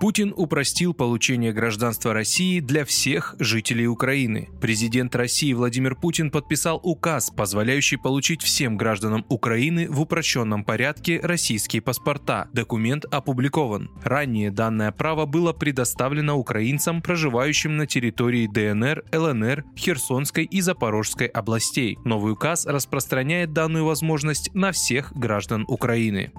Путин упростил получение гражданства России для всех жителей Украины. Президент России Владимир Путин подписал указ, позволяющий получить всем гражданам Украины в упрощенном порядке российские паспорта. Документ опубликован. Ранее данное право было предоставлено украинцам, проживающим на территории ДНР, ЛНР, Херсонской и Запорожской областей. Новый указ распространяет данную возможность на всех граждан Украины.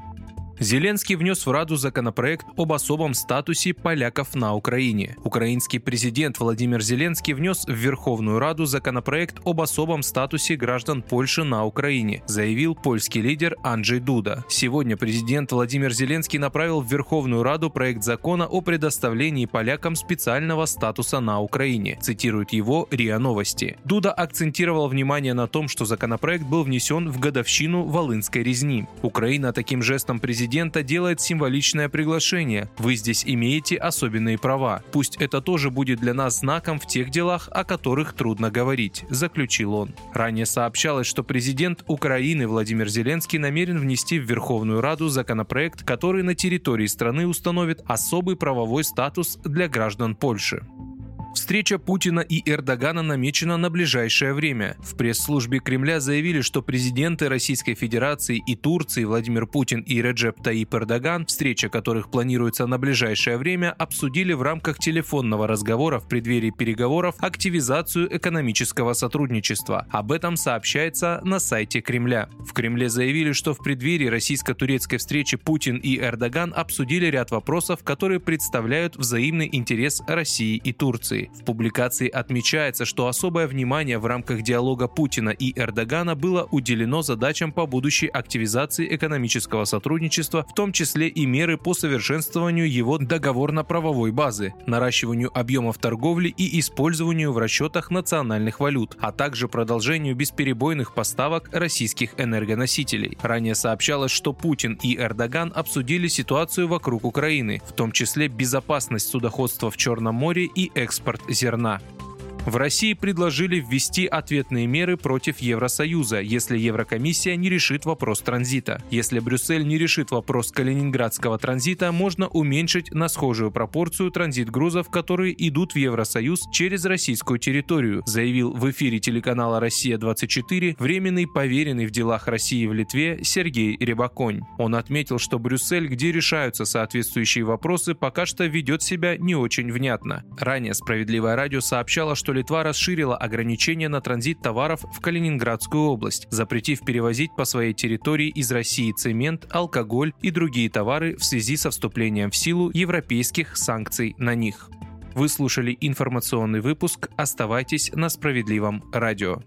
Зеленский внес в Раду законопроект об особом статусе поляков на Украине. Украинский президент Владимир Зеленский внес в Верховную Раду законопроект об особом статусе граждан Польши на Украине, заявил польский лидер Анджей Дуда. Сегодня президент Владимир Зеленский направил в Верховную Раду проект закона о предоставлении полякам специального статуса на Украине, цитирует его РИА Новости. Дуда акцентировал внимание на том, что законопроект был внесен в годовщину Волынской резни. Украина таким жестом президента президента делает символичное приглашение. Вы здесь имеете особенные права. Пусть это тоже будет для нас знаком в тех делах, о которых трудно говорить, заключил он. Ранее сообщалось, что президент Украины Владимир Зеленский намерен внести в Верховную Раду законопроект, который на территории страны установит особый правовой статус для граждан Польши. Встреча Путина и Эрдогана намечена на ближайшее время. В пресс-службе Кремля заявили, что президенты Российской Федерации и Турции Владимир Путин и Реджеп Таип Эрдоган, встреча которых планируется на ближайшее время, обсудили в рамках телефонного разговора в преддверии переговоров активизацию экономического сотрудничества. Об этом сообщается на сайте Кремля. В Кремле заявили, что в преддверии российско-турецкой встречи Путин и Эрдоган обсудили ряд вопросов, которые представляют взаимный интерес России и Турции. Турции. В публикации отмечается, что особое внимание в рамках диалога Путина и Эрдогана было уделено задачам по будущей активизации экономического сотрудничества, в том числе и меры по совершенствованию его договорно-правовой базы, наращиванию объемов торговли и использованию в расчетах национальных валют, а также продолжению бесперебойных поставок российских энергоносителей. Ранее сообщалось, что Путин и Эрдоган обсудили ситуацию вокруг Украины, в том числе безопасность судоходства в Черном море и экспорт экспорт зерна. В России предложили ввести ответные меры против Евросоюза, если Еврокомиссия не решит вопрос транзита. Если Брюссель не решит вопрос калининградского транзита, можно уменьшить на схожую пропорцию транзит грузов, которые идут в Евросоюз через российскую территорию, заявил в эфире телеканала «Россия-24» временный поверенный в делах России в Литве Сергей Рябаконь. Он отметил, что Брюссель, где решаются соответствующие вопросы, пока что ведет себя не очень внятно. Ранее «Справедливое радио» сообщало, что Литва расширила ограничения на транзит товаров в Калининградскую область, запретив перевозить по своей территории из России цемент, алкоголь и другие товары в связи со вступлением в силу европейских санкций на них. Вы слушали информационный выпуск. Оставайтесь на справедливом радио.